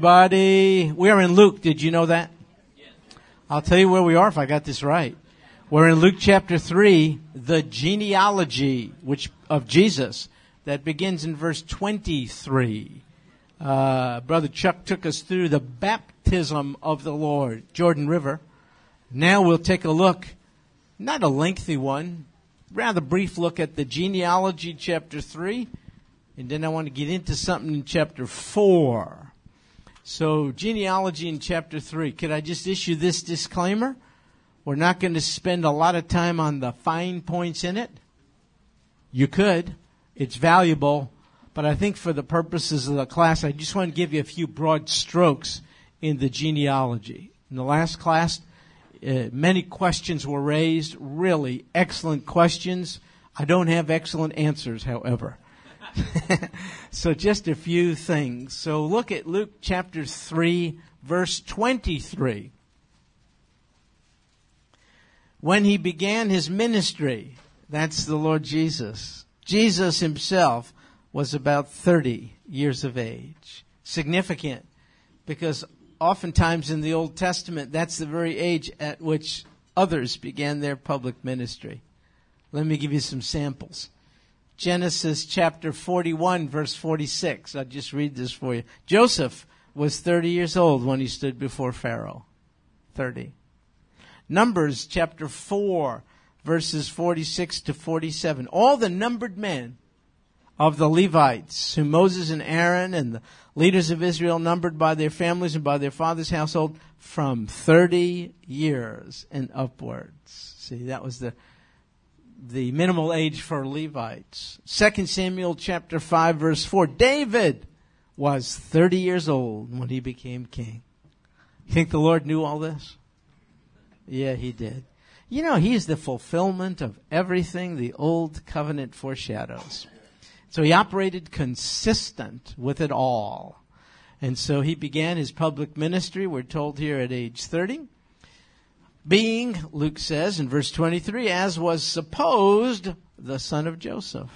everybody. We are in Luke. Did you know that? I'll tell you where we are if I got this right. We're in Luke chapter 3, the genealogy which of Jesus that begins in verse 23. Uh, Brother Chuck took us through the baptism of the Lord, Jordan River. Now we'll take a look, not a lengthy one, rather brief look at the genealogy chapter 3, and then I want to get into something in chapter 4. So, genealogy in chapter 3. Could I just issue this disclaimer? We're not going to spend a lot of time on the fine points in it. You could. It's valuable. But I think for the purposes of the class, I just want to give you a few broad strokes in the genealogy. In the last class, uh, many questions were raised, really excellent questions. I don't have excellent answers, however. so just a few things. So look at Luke chapter 3, verse 23. When he began his ministry, that's the Lord Jesus. Jesus himself was about 30 years of age. Significant because oftentimes in the Old Testament, that's the very age at which others began their public ministry. Let me give you some samples. Genesis chapter 41 verse 46. I'll just read this for you. Joseph was 30 years old when he stood before Pharaoh. 30. Numbers chapter 4 verses 46 to 47. All the numbered men of the Levites, whom Moses and Aaron and the leaders of Israel numbered by their families and by their father's household from 30 years and upwards. See, that was the the minimal age for Levites. 2 Samuel chapter 5 verse 4. David was 30 years old when he became king. You think the Lord knew all this? Yeah, he did. You know, he's the fulfillment of everything the old covenant foreshadows. So he operated consistent with it all. And so he began his public ministry, we're told here at age 30 being, Luke says in verse 23, as was supposed, the son of Joseph.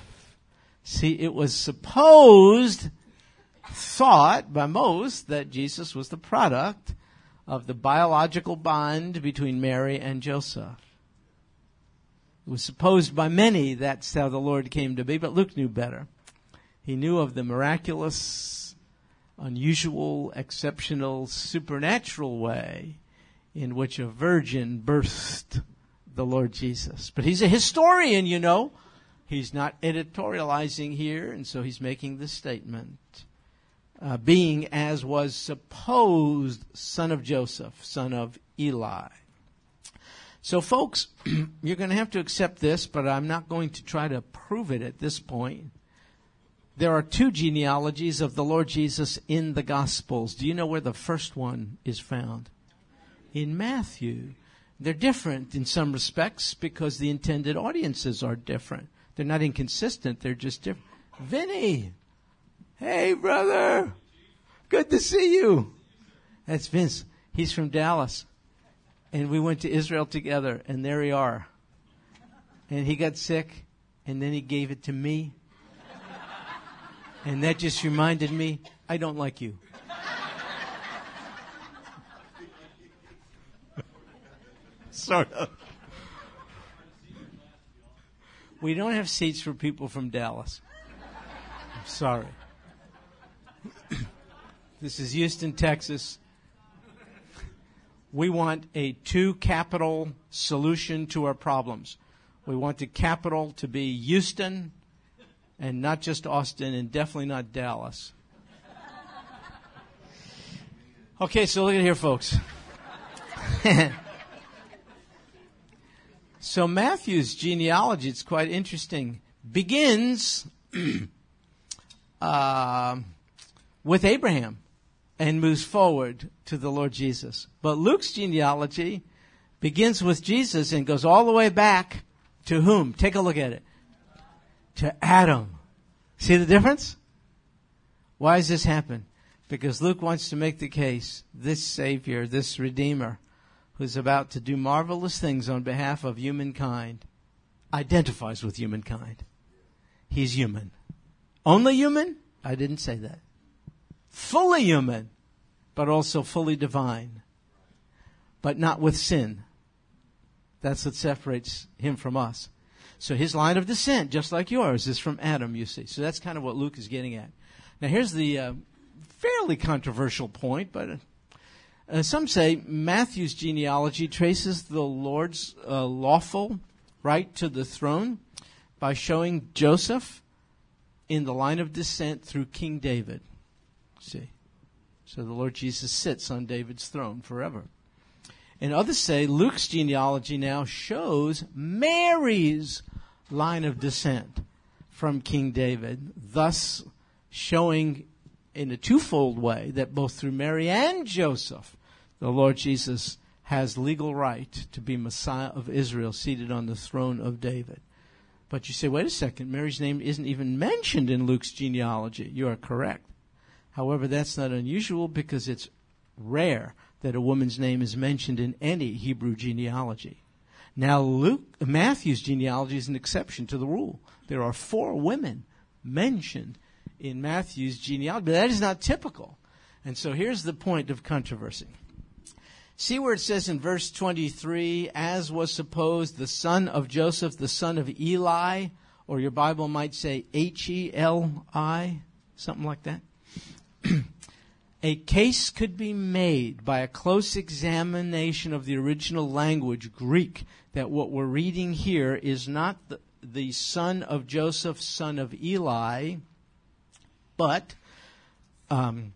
See, it was supposed, thought by most, that Jesus was the product of the biological bond between Mary and Joseph. It was supposed by many that's how the Lord came to be, but Luke knew better. He knew of the miraculous, unusual, exceptional, supernatural way in which a virgin birthed the Lord Jesus. But he's a historian, you know. He's not editorializing here, and so he's making the statement. Uh, being as was supposed son of Joseph, son of Eli. So, folks, you're going to have to accept this, but I'm not going to try to prove it at this point. There are two genealogies of the Lord Jesus in the Gospels. Do you know where the first one is found? In Matthew. They're different in some respects because the intended audiences are different. They're not inconsistent, they're just different. Vinny! Hey, brother! Good to see you! That's Vince. He's from Dallas. And we went to Israel together, and there we are. And he got sick, and then he gave it to me. And that just reminded me, I don't like you. Sort of. We don't have seats for people from Dallas. I'm sorry. this is Houston, Texas. We want a two capital solution to our problems. We want the capital to be Houston and not just Austin and definitely not Dallas. Okay, so look at here, folks. So Matthew's genealogy, it's quite interesting, begins uh, with Abraham and moves forward to the Lord Jesus. But Luke's genealogy begins with Jesus and goes all the way back to whom? Take a look at it. To Adam. See the difference? Why does this happen? Because Luke wants to make the case this Savior, this Redeemer, who's about to do marvelous things on behalf of humankind identifies with humankind. He's human. Only human? I didn't say that. Fully human. but also fully divine, but not with sin. That's what separates him from us. So his line of descent, just like yours, is from Adam, you see. So that's kind of what Luke is getting at. Now here's the uh, fairly controversial point, but uh, some say Matthew's genealogy traces the Lord's uh, lawful right to the throne by showing Joseph in the line of descent through King David. See? So the Lord Jesus sits on David's throne forever. And others say Luke's genealogy now shows Mary's line of descent from King David, thus showing in a twofold way that both through Mary and Joseph, the Lord Jesus has legal right to be Messiah of Israel seated on the throne of David. But you say, wait a second, Mary's name isn't even mentioned in Luke's genealogy. You are correct. However, that's not unusual because it's rare that a woman's name is mentioned in any Hebrew genealogy. Now, Luke, Matthew's genealogy is an exception to the rule. There are four women mentioned in Matthew's genealogy, but that is not typical. And so here's the point of controversy. See where it says in verse 23, as was supposed, the son of Joseph, the son of Eli, or your Bible might say H E L I, something like that. a case could be made by a close examination of the original language, Greek, that what we're reading here is not the, the son of Joseph, son of Eli, but um,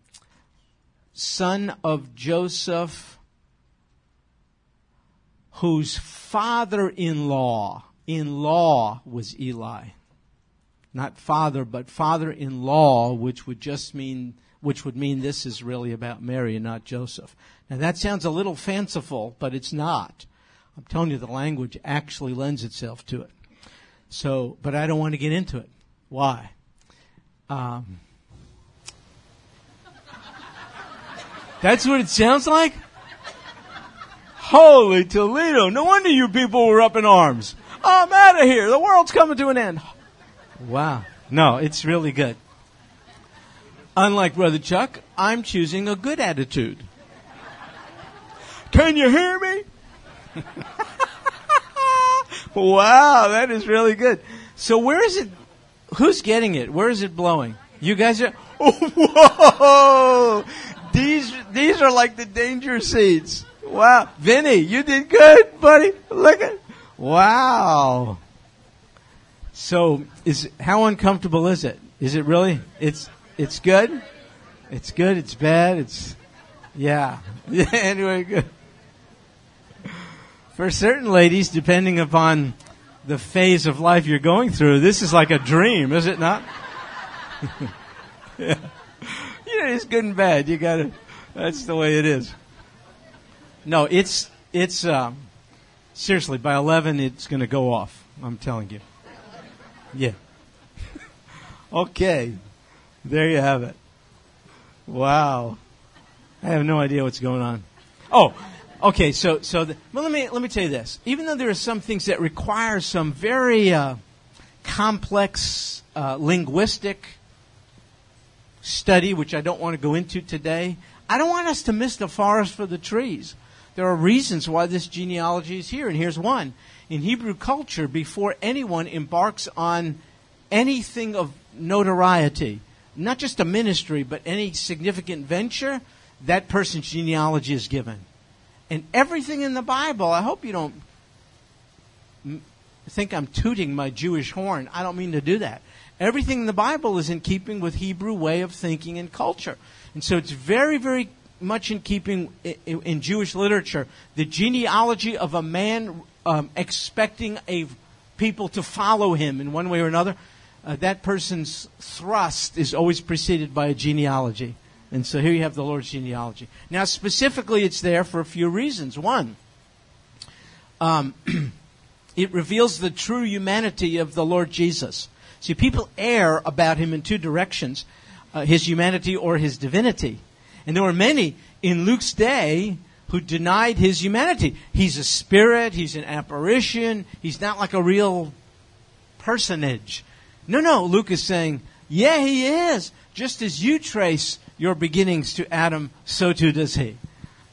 son of Joseph, whose father in law, in law, was Eli. Not father, but father in law, which would just mean, which would mean this is really about Mary and not Joseph. Now that sounds a little fanciful, but it's not. I'm telling you, the language actually lends itself to it. So, but I don't want to get into it. Why? Um, that's what it sounds like? Holy Toledo. No wonder you people were up in arms. I'm out of here. The world's coming to an end. Wow. No, it's really good. Unlike Brother Chuck, I'm choosing a good attitude. Can you hear me? wow, that is really good. So where is it? Who's getting it? Where is it blowing? You guys are. Oh, whoa! These these are like the danger seats. Wow, Vinny, you did good, buddy. Look at. Wow. So is how uncomfortable is it? Is it really? It's it's good. It's good. It's bad. It's yeah. Yeah. anyway, good. For certain ladies, depending upon the phase of life you're going through, this is like a dream, is it not? yeah. It's good and bad. You gotta, that's the way it is. No, it's, it's, um, seriously, by 11, it's gonna go off. I'm telling you. Yeah. okay. There you have it. Wow. I have no idea what's going on. Oh, Okay, so so the, well, let me let me tell you this. Even though there are some things that require some very uh, complex uh, linguistic study, which I don't want to go into today, I don't want us to miss the forest for the trees. There are reasons why this genealogy is here, and here's one. In Hebrew culture, before anyone embarks on anything of notoriety, not just a ministry, but any significant venture, that person's genealogy is given. And everything in the Bible, I hope you don't think I'm tooting my Jewish horn. I don't mean to do that. Everything in the Bible is in keeping with Hebrew way of thinking and culture. And so it's very, very much in keeping in, Jewish literature. The genealogy of a man um, expecting a people to follow him in one way or another, uh, that person's thrust is always preceded by a genealogy. And so here you have the Lord's genealogy. Now, specifically, it's there for a few reasons. One, um, it reveals the true humanity of the Lord Jesus. See, people err about him in two directions uh, his humanity or his divinity. And there were many in Luke's day who denied his humanity. He's a spirit, he's an apparition, he's not like a real personage. No, no, Luke is saying, yeah, he is Just as you trace your beginnings to Adam, so too does he.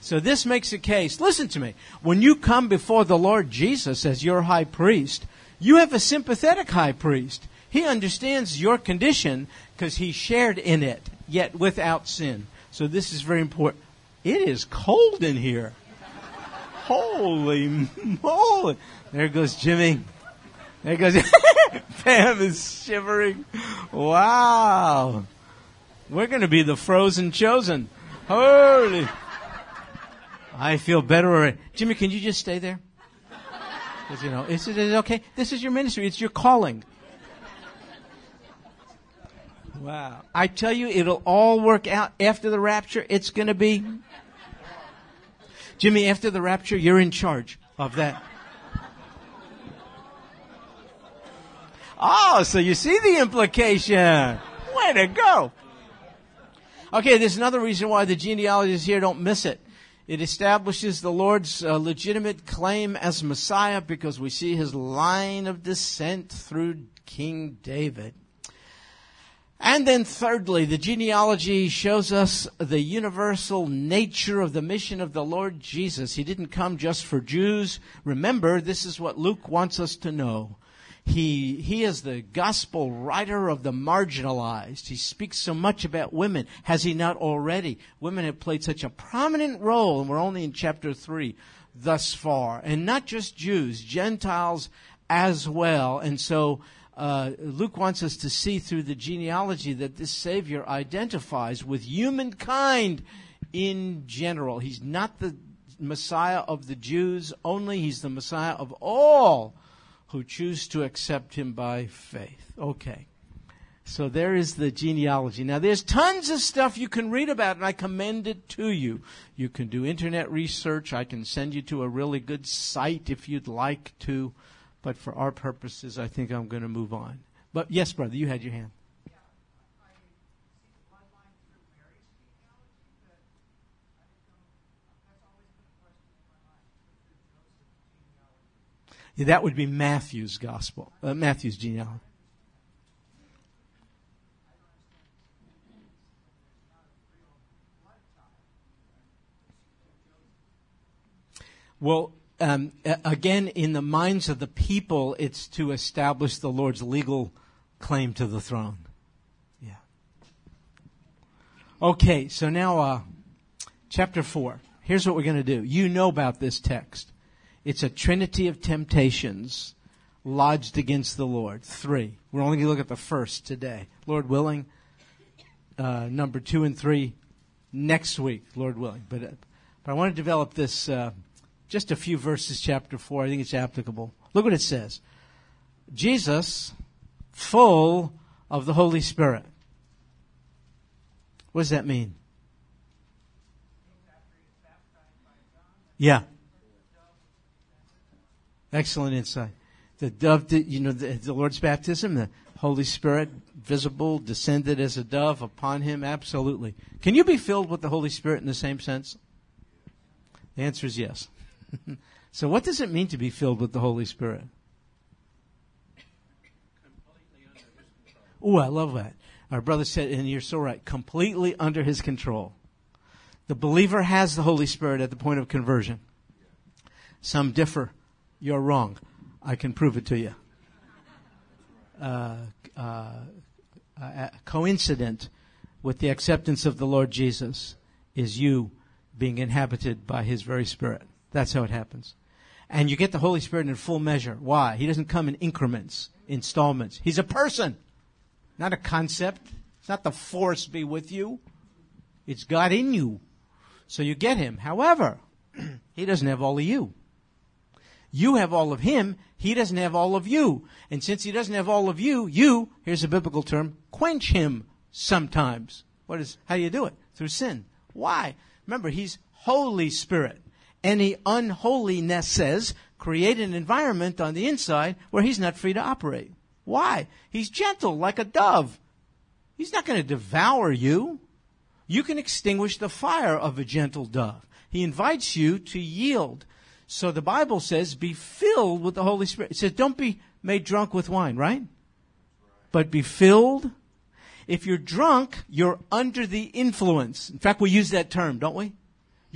So this makes a case. Listen to me. When you come before the Lord Jesus as your high priest, you have a sympathetic high priest. He understands your condition because he shared in it, yet without sin. So this is very important. It is cold in here. Holy moly. There goes Jimmy. There goes Pam is shivering. Wow. We're going to be the frozen chosen. Holy. I feel better already. Jimmy, can you just stay there? Because, you know, is it okay? This is your ministry. It's your calling. Wow. I tell you, it'll all work out after the rapture. It's going to be. Jimmy, after the rapture, you're in charge of that. Oh, so you see the implication. Way to go. Okay, there's another reason why the genealogists here don't miss it. It establishes the Lord's uh, legitimate claim as Messiah because we see his line of descent through King David. And then thirdly, the genealogy shows us the universal nature of the mission of the Lord Jesus. He didn't come just for Jews. Remember, this is what Luke wants us to know. He, he is the gospel writer of the marginalized. He speaks so much about women. Has he not already? Women have played such a prominent role, and we're only in chapter 3 thus far. And not just Jews, Gentiles as well. And so, uh, Luke wants us to see through the genealogy that this Savior identifies with humankind in general. He's not the Messiah of the Jews only, he's the Messiah of all who choose to accept him by faith. Okay. So there is the genealogy. Now there's tons of stuff you can read about and I commend it to you. You can do internet research. I can send you to a really good site if you'd like to. But for our purposes, I think I'm going to move on. But yes, brother, you had your hand. Yeah, that would be Matthew's gospel, uh, Matthew's genealogy. Well, um, again, in the minds of the people, it's to establish the Lord's legal claim to the throne. Yeah. Okay, so now, uh, chapter 4. Here's what we're going to do. You know about this text. It's a trinity of temptations lodged against the Lord. Three. We're only going to look at the first today. Lord willing, uh, number two and three next week, Lord willing. But, uh, but I want to develop this, uh, just a few verses, chapter four. I think it's applicable. Look what it says. Jesus, full of the Holy Spirit. What does that mean? Yeah. Excellent insight. The dove, you know, the, the, Lord's baptism, the Holy Spirit visible, descended as a dove upon him. Absolutely. Can you be filled with the Holy Spirit in the same sense? The answer is yes. so what does it mean to be filled with the Holy Spirit? Oh, I love that. Our brother said, and you're so right, completely under his control. The believer has the Holy Spirit at the point of conversion. Some differ you're wrong. I can prove it to you. Uh, uh, uh, coincident with the acceptance of the Lord Jesus is you being inhabited by His very Spirit. That's how it happens. And you get the Holy Spirit in full measure. Why? He doesn't come in increments, installments. He's a person, not a concept. It's not the force be with you. It's God in you. So you get Him. However, He doesn't have all of you. You have all of him. He doesn't have all of you. And since he doesn't have all of you, you, here's a biblical term, quench him sometimes. What is, how do you do it? Through sin. Why? Remember, he's Holy Spirit. Any unholiness says create an environment on the inside where he's not free to operate. Why? He's gentle like a dove. He's not going to devour you. You can extinguish the fire of a gentle dove. He invites you to yield. So the Bible says, be filled with the Holy Spirit. It says, don't be made drunk with wine, right? But be filled. If you're drunk, you're under the influence. In fact, we use that term, don't we?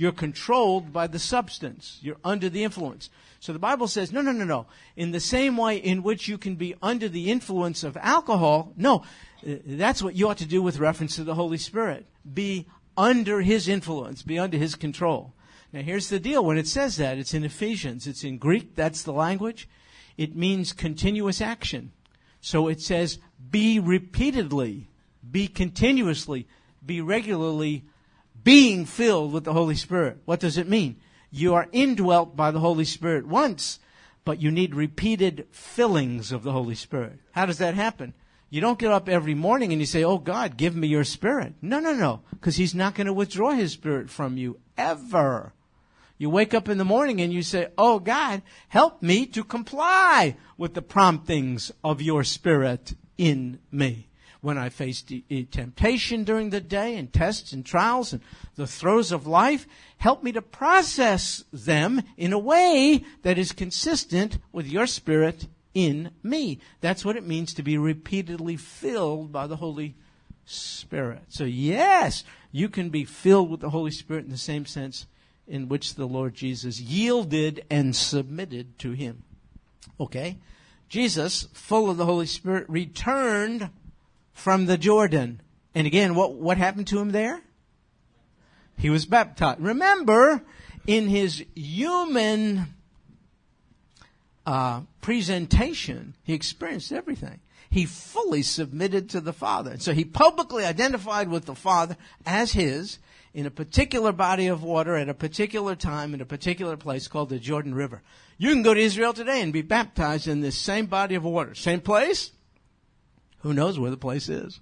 You're controlled by the substance. You're under the influence. So the Bible says, no, no, no, no. In the same way in which you can be under the influence of alcohol, no, uh, that's what you ought to do with reference to the Holy Spirit. Be under His influence, be under His control. Now here's the deal. When it says that, it's in Ephesians. It's in Greek. That's the language. It means continuous action. So it says, be repeatedly, be continuously, be regularly being filled with the Holy Spirit. What does it mean? You are indwelt by the Holy Spirit once, but you need repeated fillings of the Holy Spirit. How does that happen? You don't get up every morning and you say, Oh God, give me your spirit. No, no, no. Because He's not going to withdraw His spirit from you ever. You wake up in the morning and you say, Oh God, help me to comply with the promptings of your spirit in me. When I face temptation during the day and tests and trials and the throes of life, help me to process them in a way that is consistent with your spirit in me. That's what it means to be repeatedly filled by the Holy Spirit. So yes, you can be filled with the Holy Spirit in the same sense in which the Lord Jesus yielded and submitted to him. Okay? Jesus, full of the Holy Spirit, returned from the Jordan. And again, what, what happened to him there? He was baptized. Remember, in his human uh, presentation, he experienced everything. He fully submitted to the Father. And so he publicly identified with the Father as his in a particular body of water at a particular time in a particular place called the Jordan River. You can go to Israel today and be baptized in this same body of water. Same place? Who knows where the place is?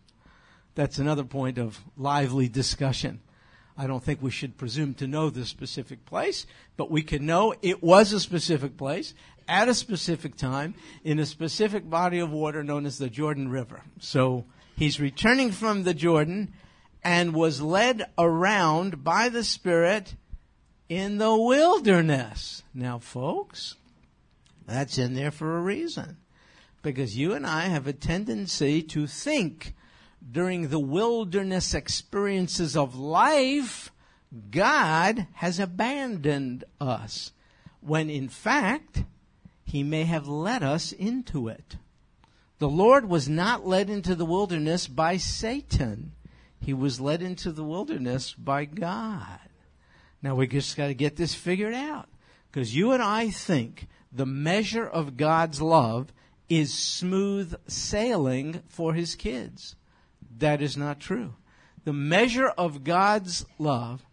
That's another point of lively discussion. I don't think we should presume to know the specific place, but we can know it was a specific place at a specific time in a specific body of water known as the Jordan River. So he's returning from the Jordan and was led around by the Spirit in the wilderness. Now, folks, that's in there for a reason. Because you and I have a tendency to think during the wilderness experiences of life, God has abandoned us. When in fact, He may have led us into it. The Lord was not led into the wilderness by Satan. He was led into the wilderness by God. Now we just got to get this figured out. Because you and I think the measure of God's love is smooth sailing for his kids. That is not true. The measure of God's love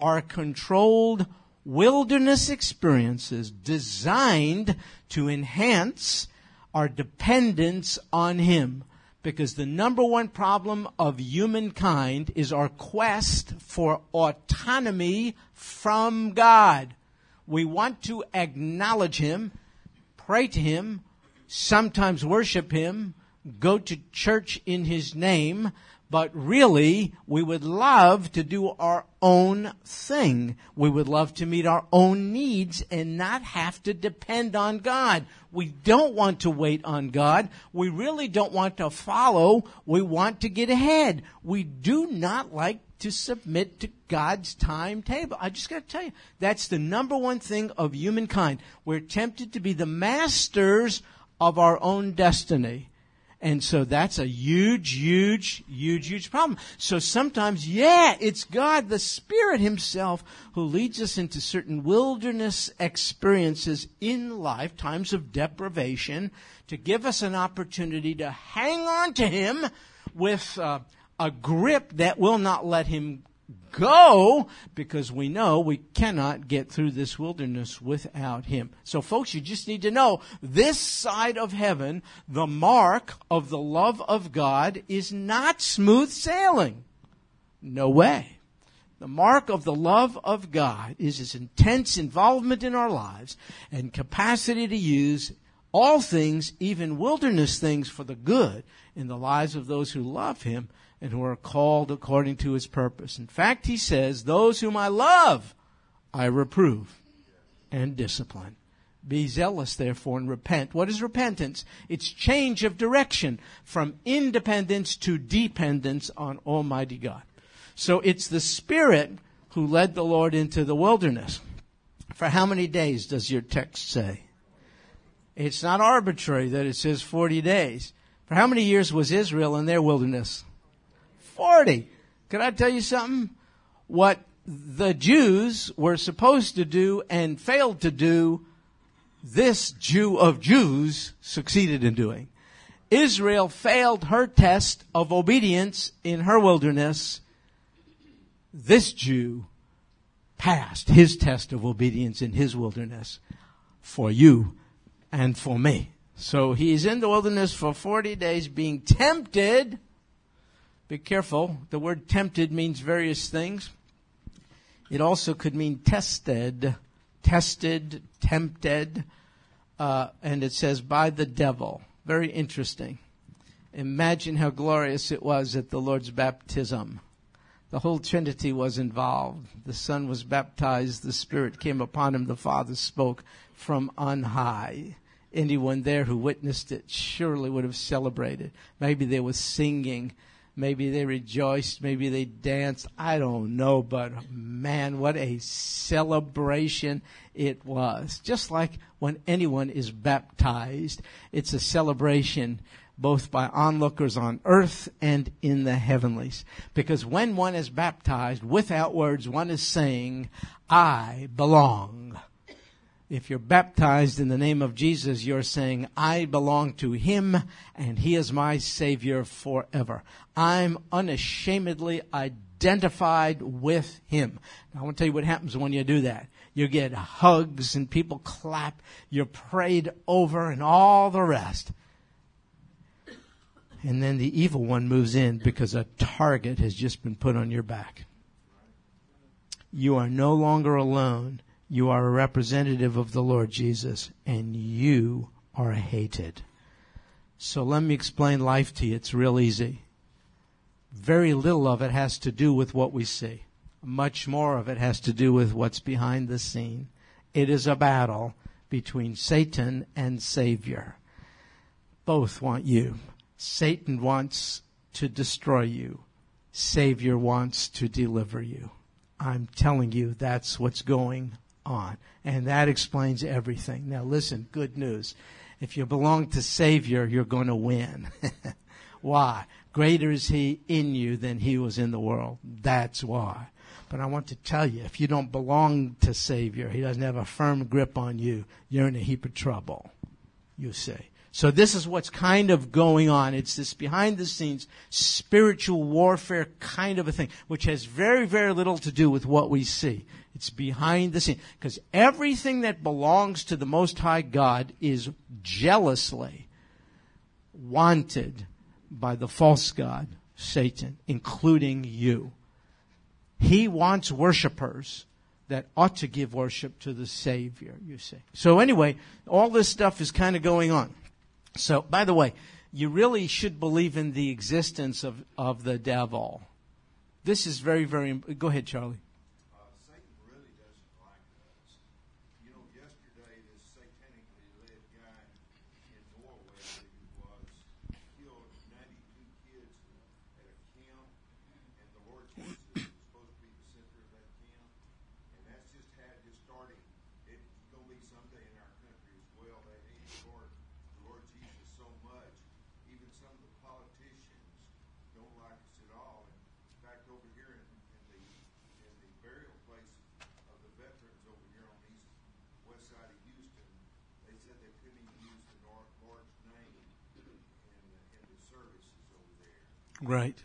are controlled wilderness experiences designed to enhance our dependence on Him because the number one problem of humankind is our quest for autonomy from God. We want to acknowledge Him, pray to Him, sometimes worship Him, go to church in His name, but really, we would love to do our own thing. We would love to meet our own needs and not have to depend on God. We don't want to wait on God. We really don't want to follow. We want to get ahead. We do not like to submit to God's timetable. I just got to tell you, that's the number one thing of humankind. We're tempted to be the masters of our own destiny. And so that's a huge, huge, huge, huge problem. So sometimes, yeah, it's God, the Spirit Himself, who leads us into certain wilderness experiences in life, times of deprivation, to give us an opportunity to hang on to Him with uh, a grip that will not let Him go because we know we cannot get through this wilderness without him. So folks, you just need to know this side of heaven, the mark of the love of God is not smooth sailing. No way. The mark of the love of God is his intense involvement in our lives and capacity to use all things, even wilderness things for the good in the lives of those who love him and who are called according to his purpose. In fact, he says, Those whom I love, I reprove and discipline. Be zealous, therefore, and repent. What is repentance? It's change of direction from independence to dependence on Almighty God. So it's the Spirit who led the Lord into the wilderness. For how many days does your text say? It's not arbitrary that it says 40 days. For how many years was Israel in their wilderness? 40. Can I tell you something? What the Jews were supposed to do and failed to do this Jew of Jews succeeded in doing. Israel failed her test of obedience in her wilderness. This Jew passed his test of obedience in his wilderness for you and for me. So he's in the wilderness for 40 days being tempted. Be careful. The word tempted means various things. It also could mean tested tested, tempted, uh, and it says by the devil. Very interesting. Imagine how glorious it was at the Lord's baptism. The whole Trinity was involved. The Son was baptized, the Spirit came upon him, the Father spoke from on high. Anyone there who witnessed it surely would have celebrated. Maybe they were singing Maybe they rejoiced. Maybe they danced. I don't know, but man, what a celebration it was. Just like when anyone is baptized, it's a celebration both by onlookers on earth and in the heavenlies. Because when one is baptized without words, one is saying, I belong if you're baptized in the name of Jesus, you're saying, I belong to Him and He is my Savior forever. I'm unashamedly identified with Him. Now, I want to tell you what happens when you do that. You get hugs and people clap. You're prayed over and all the rest. And then the evil one moves in because a target has just been put on your back. You are no longer alone you are a representative of the Lord Jesus, and you are hated. So let me explain life to you. It's real easy. Very little of it has to do with what we see. Much more of it has to do with what's behind the scene. It is a battle between Satan and Savior. Both want you. Satan wants to destroy you. Savior wants to deliver you. I'm telling you, that's what's going on. And that explains everything. Now listen, good news. If you belong to Savior, you're going to win. why? Greater is He in you than He was in the world. That's why. But I want to tell you, if you don't belong to Savior, He doesn't have a firm grip on you, you're in a heap of trouble. You see. So this is what's kind of going on. It's this behind the scenes spiritual warfare kind of a thing, which has very, very little to do with what we see. It's behind the scene. Because everything that belongs to the Most High God is jealously wanted by the false God, Satan, including you. He wants worshipers that ought to give worship to the Savior, you see. So anyway, all this stuff is kind of going on. So, by the way, you really should believe in the existence of, of the devil. This is very, very. Go ahead, Charlie. Right.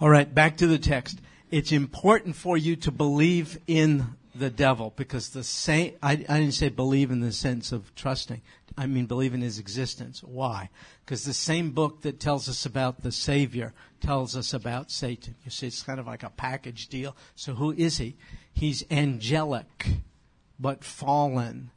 All right, back to the text. It's important for you to believe in the devil because the same, I, I didn't say believe in the sense of trusting. I mean believe in his existence. Why? Because the same book that tells us about the Savior tells us about Satan. You see, it's kind of like a package deal. So who is he? He's angelic, but fallen.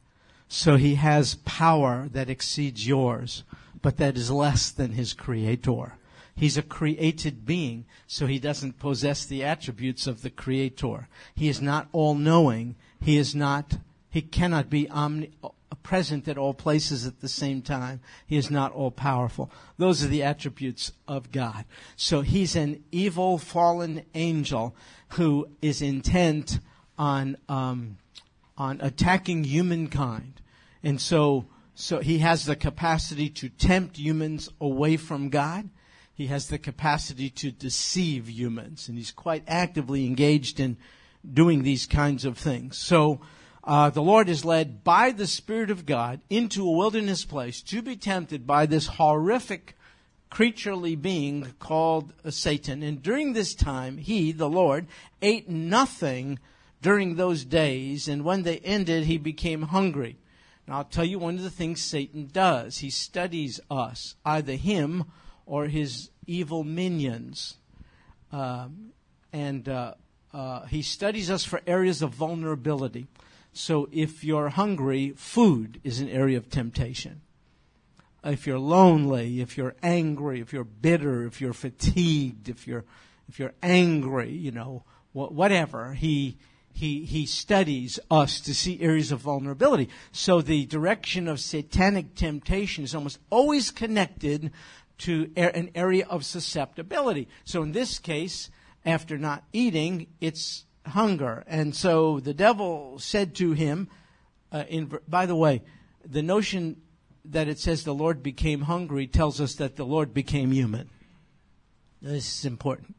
So he has power that exceeds yours but that is less than his creator. He's a created being, so he doesn't possess the attributes of the creator. He is not all knowing. He is not He cannot be omni- present at all places at the same time. He is not all powerful. Those are the attributes of God. So he's an evil fallen angel who is intent on um, on attacking humankind, and so so he has the capacity to tempt humans away from God. He has the capacity to deceive humans, and he's quite actively engaged in doing these kinds of things. So uh, the Lord is led by the Spirit of God into a wilderness place to be tempted by this horrific creaturely being called Satan. And during this time, he, the Lord, ate nothing during those days, and when they ended, he became hungry. Now, I'll tell you one of the things Satan does. He studies us, either him or his evil minions. Um, and uh, uh, he studies us for areas of vulnerability. So if you're hungry, food is an area of temptation. If you're lonely, if you're angry, if you're bitter, if you're fatigued, if you're if you're angry, you know, whatever, he he he studies us to see areas of vulnerability. So the direction of satanic temptation is almost always connected to an area of susceptibility. So in this case, after not eating, it's hunger. And so the devil said to him, uh, in, by the way, the notion that it says the Lord became hungry tells us that the Lord became human. This is important.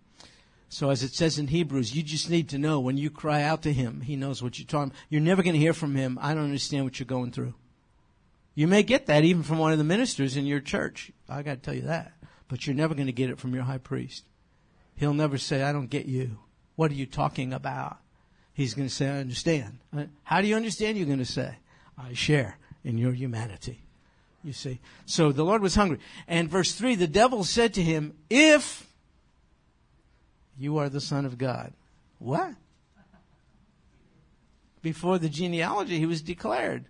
So as it says in Hebrews, you just need to know when you cry out to him, he knows what you're talking. You're never going to hear from him. I don't understand what you're going through. You may get that even from one of the ministers in your church. I got to tell you that. But you're never going to get it from your high priest. He'll never say, I don't get you. What are you talking about? He's going to say, I understand. Uh, how do you understand? You're going to say, I share in your humanity. You see. So the Lord was hungry. And verse 3, the devil said to him, If you are the Son of God. What? Before the genealogy, he was declared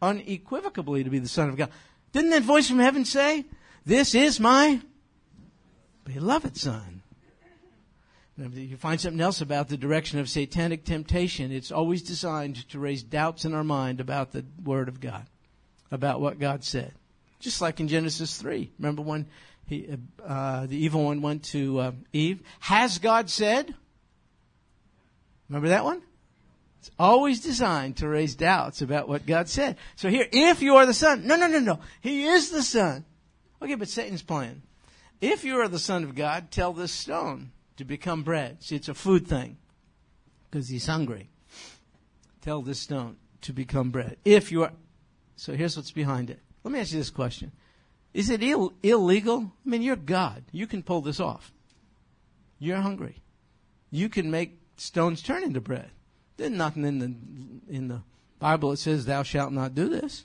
unequivocally to be the Son of God. Didn't that voice from heaven say, This is my beloved Son? You find something else about the direction of satanic temptation. It's always designed to raise doubts in our mind about the Word of God, about what God said. Just like in Genesis 3. Remember when he, uh, the evil one went to uh, Eve? Has God said? Remember that one? It's always designed to raise doubts about what God said. So here, if you are the Son, no, no, no, no. He is the Son. Okay, but Satan's plan. If you are the Son of God, tell this stone to become bread. See, it's a food thing because he's hungry. Tell this stone to become bread. If you are, so here's what's behind it. Let me ask you this question. Is it Ill, illegal? I mean, you're God. You can pull this off. You're hungry. You can make stones turn into bread. There's nothing in the, in the Bible that says thou shalt not do this.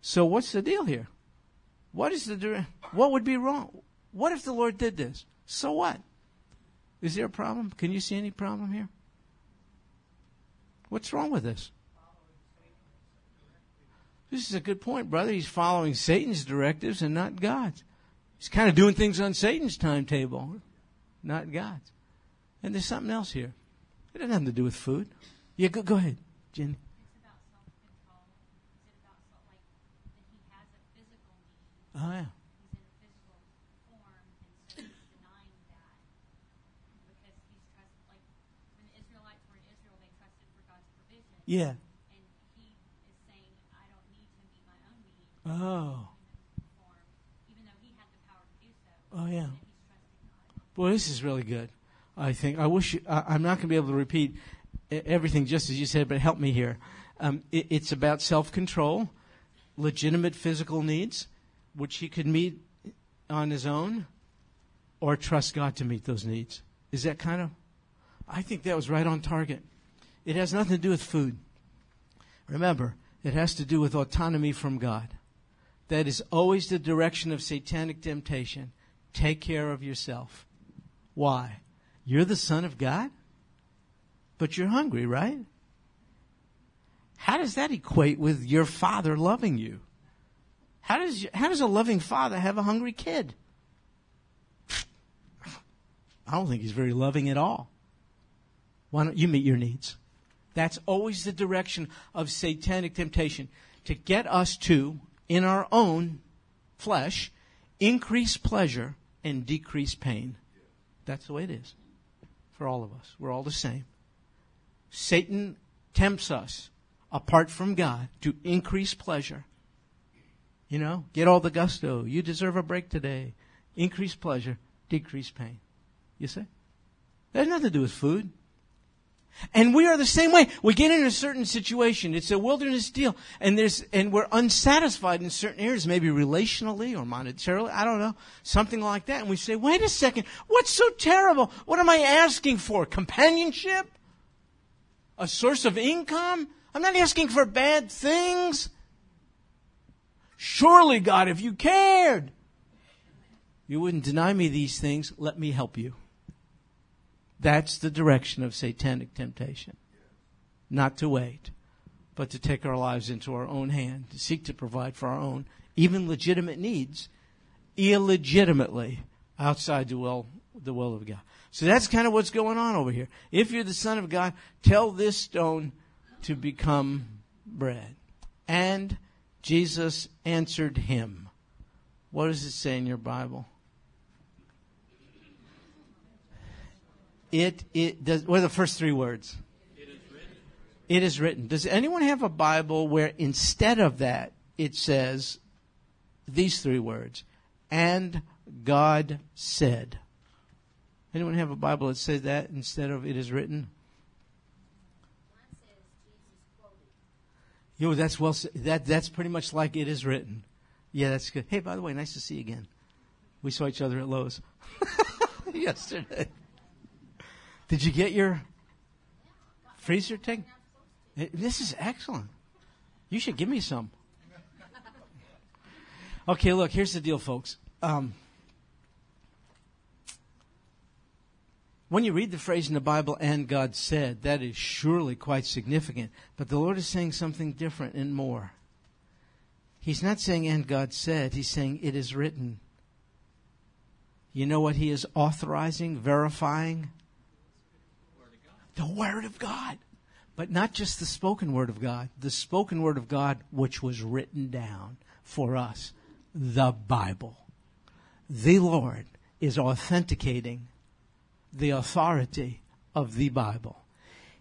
So what's the deal here? What is the, what would be wrong? What if the Lord did this? So what? Is there a problem? Can you see any problem here? What's wrong with this? This is a good point, brother. He's following Satan's directives and not God's. He's kind of doing things on Satan's timetable, not God's. And there's something else here. It doesn't have to do with food. Yeah, go, go ahead, Jenny. Oh, yeah. Yeah. And he is saying, I don't need to meet my own needs. Oh. Form, even though he had the power to do so. Oh, yeah. Boy, this is really good. I think. I wish, you, I, I'm not going to be able to repeat everything just as you said, but help me here. Um, it, it's about self control, legitimate physical needs, which he could meet on his own, or trust God to meet those needs. Is that kind of? I think that was right on target. It has nothing to do with food. Remember, it has to do with autonomy from God. That is always the direction of satanic temptation. Take care of yourself. Why? You're the Son of God? But you're hungry, right? How does that equate with your father loving you? How does, how does a loving father have a hungry kid? I don't think he's very loving at all. Why don't you meet your needs? That's always the direction of satanic temptation to get us to, in our own flesh, increase pleasure and decrease pain. That's the way it is for all of us. We're all the same. Satan tempts us apart from God to increase pleasure. You know, get all the gusto. You deserve a break today. Increase pleasure, decrease pain. You see? That has nothing to do with food. And we are the same way. We get in a certain situation. It's a wilderness deal. And there's, and we're unsatisfied in certain areas, maybe relationally or monetarily. I don't know. Something like that. And we say, wait a second. What's so terrible? What am I asking for? Companionship? A source of income? I'm not asking for bad things. Surely, God, if you cared, you wouldn't deny me these things. Let me help you. That's the direction of satanic temptation. Not to wait, but to take our lives into our own hand, to seek to provide for our own, even legitimate needs, illegitimately outside the will, the will of God. So that's kind of what's going on over here. If you're the Son of God, tell this stone to become bread. And Jesus answered him. What does it say in your Bible? It, it does, what are the first three words? It is written. It is written. Does anyone have a Bible where instead of that it says these three words? And God said. Anyone have a Bible that says that instead of it is written? Yo, that's well. That that's pretty much like it is written. Yeah, that's good. Hey, by the way, nice to see you again. We saw each other at Lowe's yesterday. Did you get your freezer tank? This is excellent. You should give me some. Okay, look, here's the deal, folks. Um, when you read the phrase in the Bible, and God said, that is surely quite significant. But the Lord is saying something different and more. He's not saying, and God said, He's saying, it is written. You know what He is authorizing, verifying? The Word of God. But not just the spoken Word of God, the spoken Word of God which was written down for us, the Bible. The Lord is authenticating the authority of the Bible.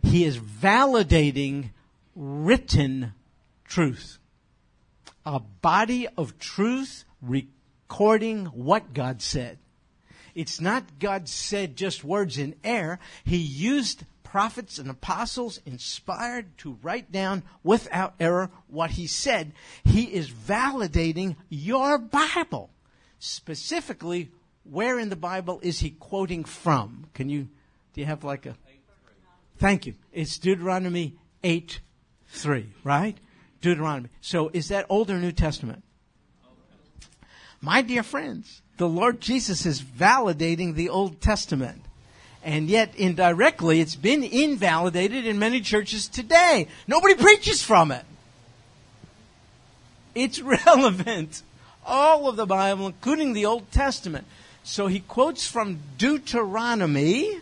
He is validating written truth. A body of truth recording what God said. It's not God said just words in air. He used prophets and apostles inspired to write down without error what he said. He is validating your Bible. Specifically, where in the Bible is he quoting from? Can you, do you have like a, thank you. It's Deuteronomy 8 3, right? Deuteronomy. So is that Old or New Testament? My dear friends, the Lord Jesus is validating the Old Testament and yet indirectly it's been invalidated in many churches today. Nobody preaches from it. It's relevant. All of the Bible, including the Old Testament. So he quotes from Deuteronomy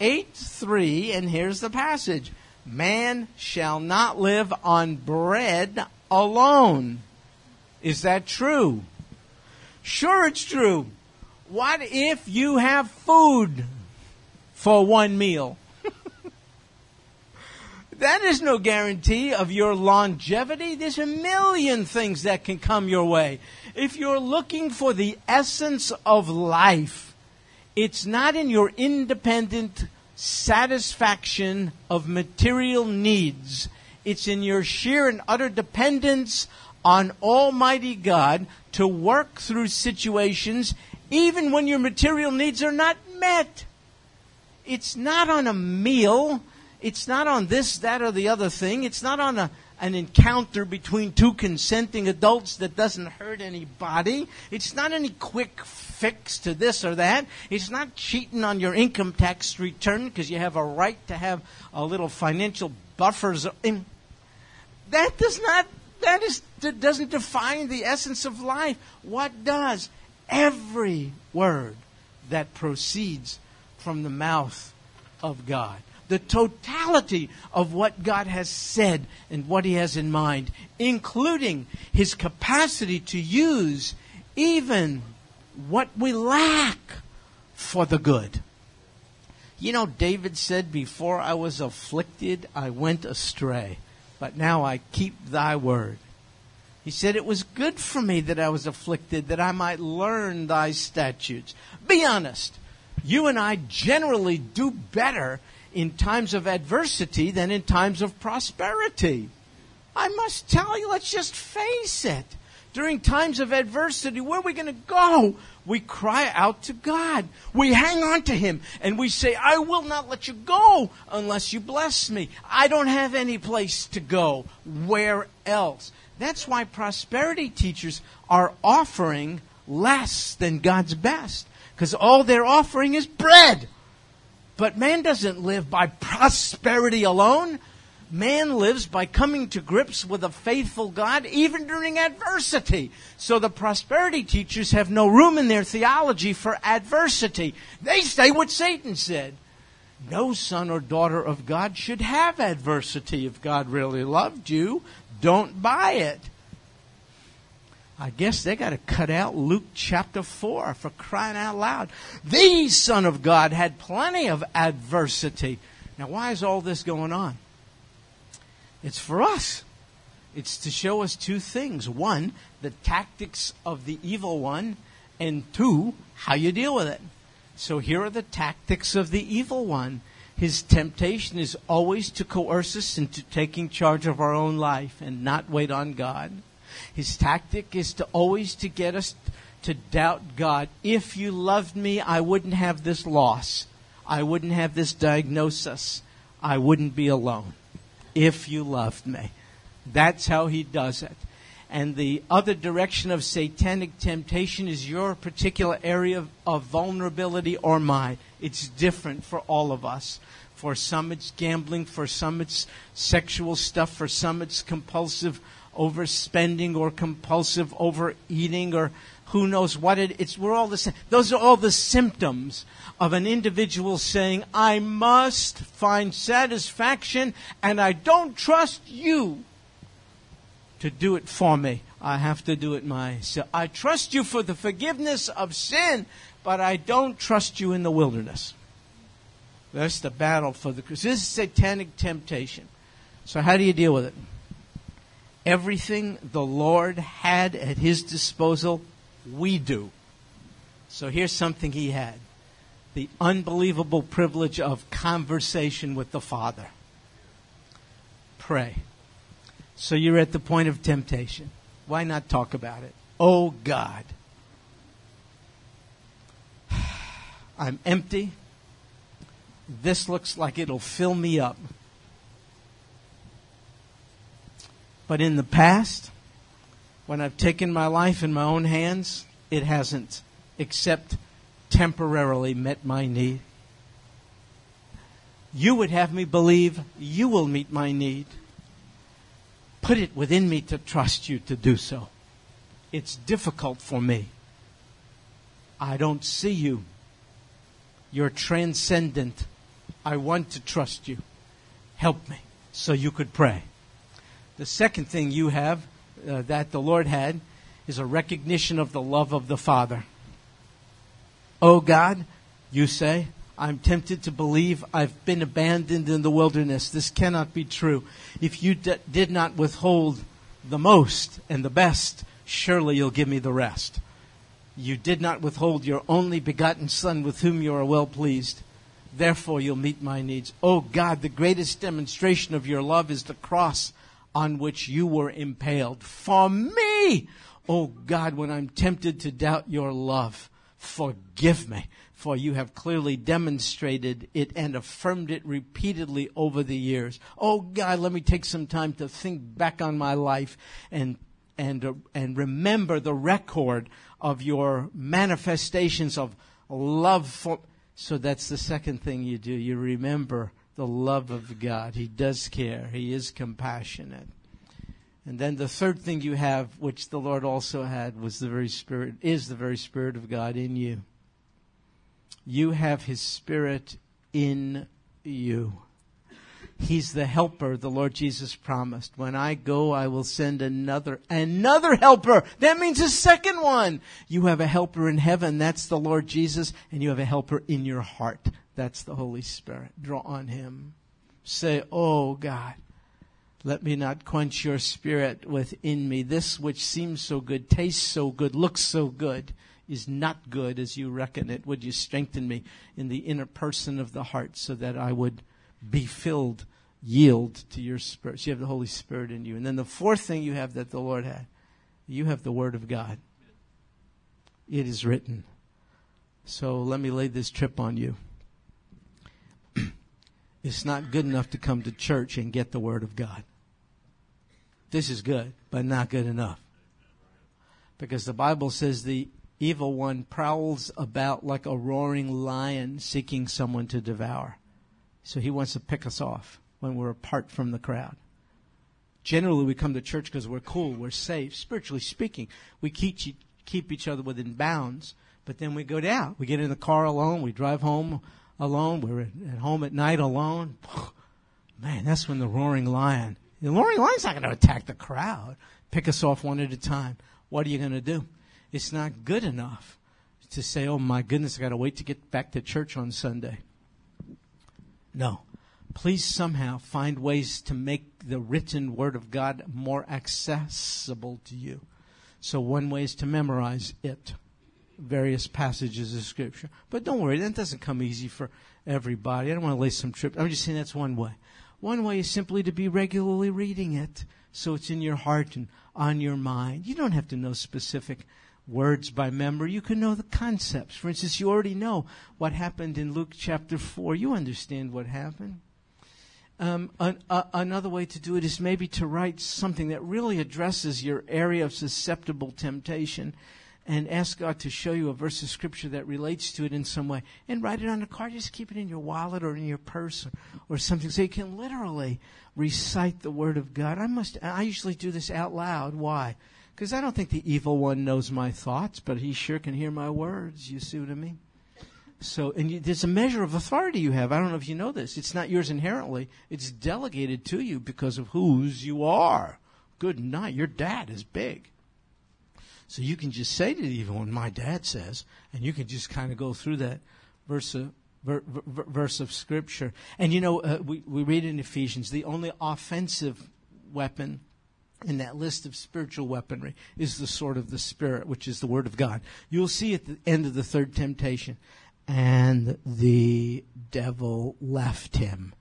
8 3, and here's the passage Man shall not live on bread alone. Is that true? Sure, it's true. What if you have food for one meal. that is no guarantee of your longevity. There's a million things that can come your way. If you're looking for the essence of life, it's not in your independent satisfaction of material needs. It's in your sheer and utter dependence on Almighty God to work through situations even when your material needs are not met it's not on a meal. It's not on this, that, or the other thing. It's not on a, an encounter between two consenting adults that doesn't hurt anybody. It's not any quick fix to this or that. It's not cheating on your income tax return because you have a right to have a little financial buffers. That does not, that is, that doesn't define the essence of life. What does? Every word that proceeds from the mouth of God. the totality of what God has said and what He has in mind, including His capacity to use even what we lack for the good. You know, David said, Before I was afflicted, I went astray, but now I keep thy word. He said, It was good for me that I was afflicted, that I might learn thy statutes. Be honest. You and I generally do better in times of adversity than in times of prosperity. I must tell you, let's just face it. During times of adversity, where are we going to go? We cry out to God. We hang on to Him and we say, I will not let you go unless you bless me. I don't have any place to go. Where else? That's why prosperity teachers are offering less than God's best because all they're offering is bread. But man doesn't live by prosperity alone. Man lives by coming to grips with a faithful God even during adversity. So the prosperity teachers have no room in their theology for adversity. They say what Satan said. No son or daughter of God should have adversity. If God really loved you, don't buy it. I guess they got to cut out Luke chapter 4 for crying out loud. The Son of God had plenty of adversity. Now, why is all this going on? It's for us. It's to show us two things. One, the tactics of the evil one, and two, how you deal with it. So here are the tactics of the evil one. His temptation is always to coerce us into taking charge of our own life and not wait on God. His tactic is to always to get us to doubt God. If you loved me, I wouldn't have this loss. I wouldn't have this diagnosis. I wouldn't be alone. If you loved me. That's how he does it. And the other direction of satanic temptation is your particular area of, of vulnerability or mine. It's different for all of us. For some, it's gambling. For some, it's sexual stuff. For some, it's compulsive overspending or compulsive overeating or who knows what it, it's we're all the same those are all the symptoms of an individual saying i must find satisfaction and i don't trust you to do it for me. I have to do it myself. I trust you for the forgiveness of sin but i don't trust you in the wilderness. That's the battle for the this is satanic temptation. So how do you deal with it everything the Lord had at his disposal, we do. So here's something he had the unbelievable privilege of conversation with the Father. Pray. So you're at the point of temptation. Why not talk about it? Oh God, I'm empty. This looks like it'll fill me up. But in the past, when I've taken my life in my own hands, it hasn't, except temporarily met my need. You would have me believe you will meet my need. Put it within me to trust you to do so. It's difficult for me. I don't see you. You're transcendent. I want to trust you. Help me so you could pray. The second thing you have uh, that the Lord had is a recognition of the love of the Father. Oh God, you say, I'm tempted to believe I've been abandoned in the wilderness. This cannot be true. If you d- did not withhold the most and the best, surely you'll give me the rest. You did not withhold your only begotten Son with whom you are well pleased. Therefore, you'll meet my needs. Oh God, the greatest demonstration of your love is the cross on which you were impaled. For me, oh God, when I'm tempted to doubt your love, forgive me, for you have clearly demonstrated it and affirmed it repeatedly over the years. Oh God, let me take some time to think back on my life and and uh, and remember the record of your manifestations of love for so that's the second thing you do. You remember the love of God. He does care. He is compassionate. And then the third thing you have, which the Lord also had, was the very Spirit, is the very Spirit of God in you. You have His Spirit in you. He's the helper the Lord Jesus promised. When I go, I will send another, another helper. That means a second one. You have a helper in heaven. That's the Lord Jesus. And you have a helper in your heart. That's the Holy Spirit. Draw on Him. Say, Oh God, let me not quench your spirit within me. This which seems so good, tastes so good, looks so good is not good as you reckon it. Would you strengthen me in the inner person of the heart so that I would be filled, yield to your spirit? So you have the Holy Spirit in you. And then the fourth thing you have that the Lord had, you have the Word of God. It is written. So let me lay this trip on you. It's not good enough to come to church and get the Word of God. This is good, but not good enough. Because the Bible says the evil one prowls about like a roaring lion seeking someone to devour. So he wants to pick us off when we're apart from the crowd. Generally, we come to church because we're cool, we're safe, spiritually speaking. We keep, keep each other within bounds, but then we go down. We get in the car alone, we drive home alone, we're at home at night alone. Man, that's when the roaring lion, the roaring lion's not going to attack the crowd, pick us off one at a time. What are you going to do? It's not good enough to say, oh my goodness, I got to wait to get back to church on Sunday. No. Please somehow find ways to make the written Word of God more accessible to you. So one way is to memorize it, various passages of Scripture. But don't worry, that doesn't come easy for everybody. I don't want to lay some trip. I'm just saying that's one way. One way is simply to be regularly reading it so it's in your heart and on your mind. You don't have to know specific words by memory. You can know the concepts. For instance, you already know what happened in Luke chapter 4. You understand what happened. Um, an, a, another way to do it is maybe to write something that really addresses your area of susceptible temptation and ask God to show you a verse of scripture that relates to it in some way and write it on a card. Just keep it in your wallet or in your purse or, or something so you can literally recite the word of God. I must, I usually do this out loud. Why? Because I don't think the evil one knows my thoughts, but he sure can hear my words. You see what I mean? So, and you, there's a measure of authority you have. I don't know if you know this. It's not yours inherently. It's delegated to you because of whose you are. Good night. Your dad is big. So you can just say to the evil one, my dad says, and you can just kind of go through that verse of, ver, ver, verse of scripture. And you know, uh, we, we read in Ephesians, the only offensive weapon in that list of spiritual weaponry is the sword of the Spirit, which is the Word of God. You'll see at the end of the third temptation, and the devil left him,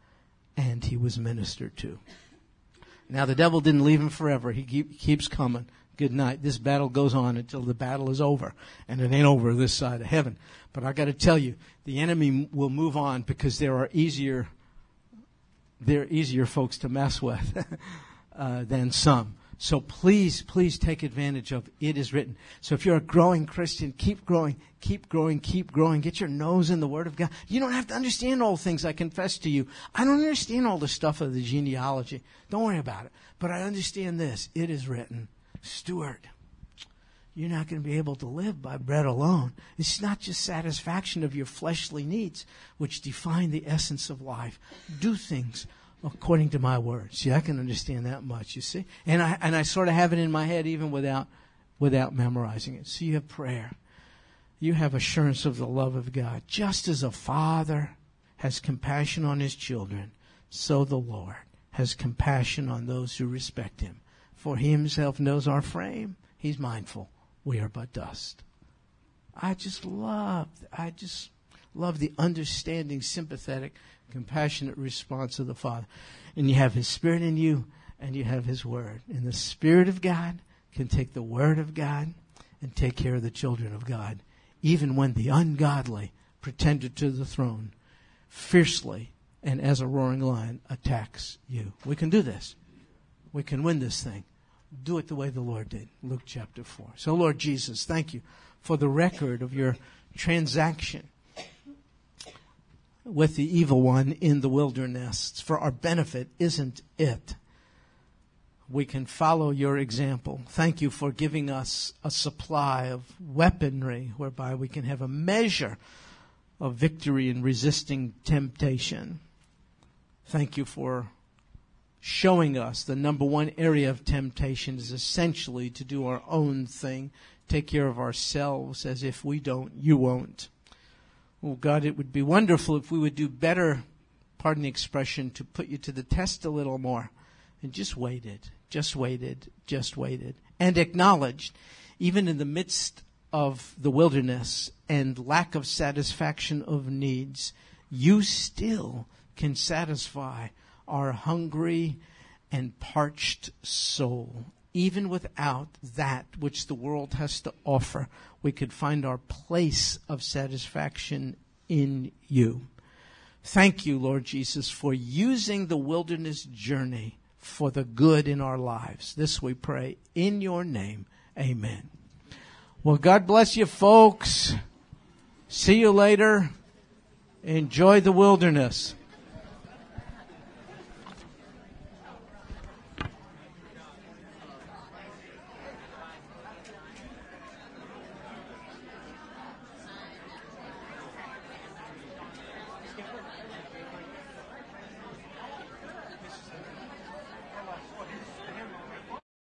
and he was ministered to. Now, the devil didn't leave him forever. He keep, keeps coming. Good night. This battle goes on until the battle is over, and it ain't over this side of heaven. But I got to tell you, the enemy will move on because there are easier, there are easier folks to mess with. Uh, than some. So please, please take advantage of it is written. So if you're a growing Christian, keep growing, keep growing, keep growing. Get your nose in the Word of God. You don't have to understand all things. I confess to you. I don't understand all the stuff of the genealogy. Don't worry about it. But I understand this. It is written. Stuart, you're not going to be able to live by bread alone. It's not just satisfaction of your fleshly needs, which define the essence of life. Do things according to my words. See, I can understand that much, you see? And I, and I sort of have it in my head even without, without memorizing it. So you have prayer. You have assurance of the love of God. Just as a father has compassion on his children, so the Lord has compassion on those who respect him. For he himself knows our frame. He's mindful. We are but dust. I just love, I just love the understanding, sympathetic compassionate response of the Father. And you have His Spirit in you, and you have His Word. And the Spirit of God can take the Word of God and take care of the children of God, even when the ungodly pretender to the throne fiercely and as a roaring lion attacks you. We can do this. We can win this thing. Do it the way the Lord did. Luke chapter 4. So, Lord Jesus, thank you for the record of your transaction with the evil one in the wilderness. For our benefit, isn't it? We can follow your example. Thank you for giving us a supply of weaponry whereby we can have a measure of victory in resisting temptation. Thank you for showing us the number one area of temptation is essentially to do our own thing, take care of ourselves as if we don't, you won't. Oh God, it would be wonderful if we would do better, pardon the expression, to put you to the test a little more and just waited, just waited, just waited and acknowledged, even in the midst of the wilderness and lack of satisfaction of needs, you still can satisfy our hungry and parched soul. Even without that which the world has to offer, we could find our place of satisfaction in you. Thank you, Lord Jesus, for using the wilderness journey for the good in our lives. This we pray in your name. Amen. Well, God bless you, folks. See you later. Enjoy the wilderness.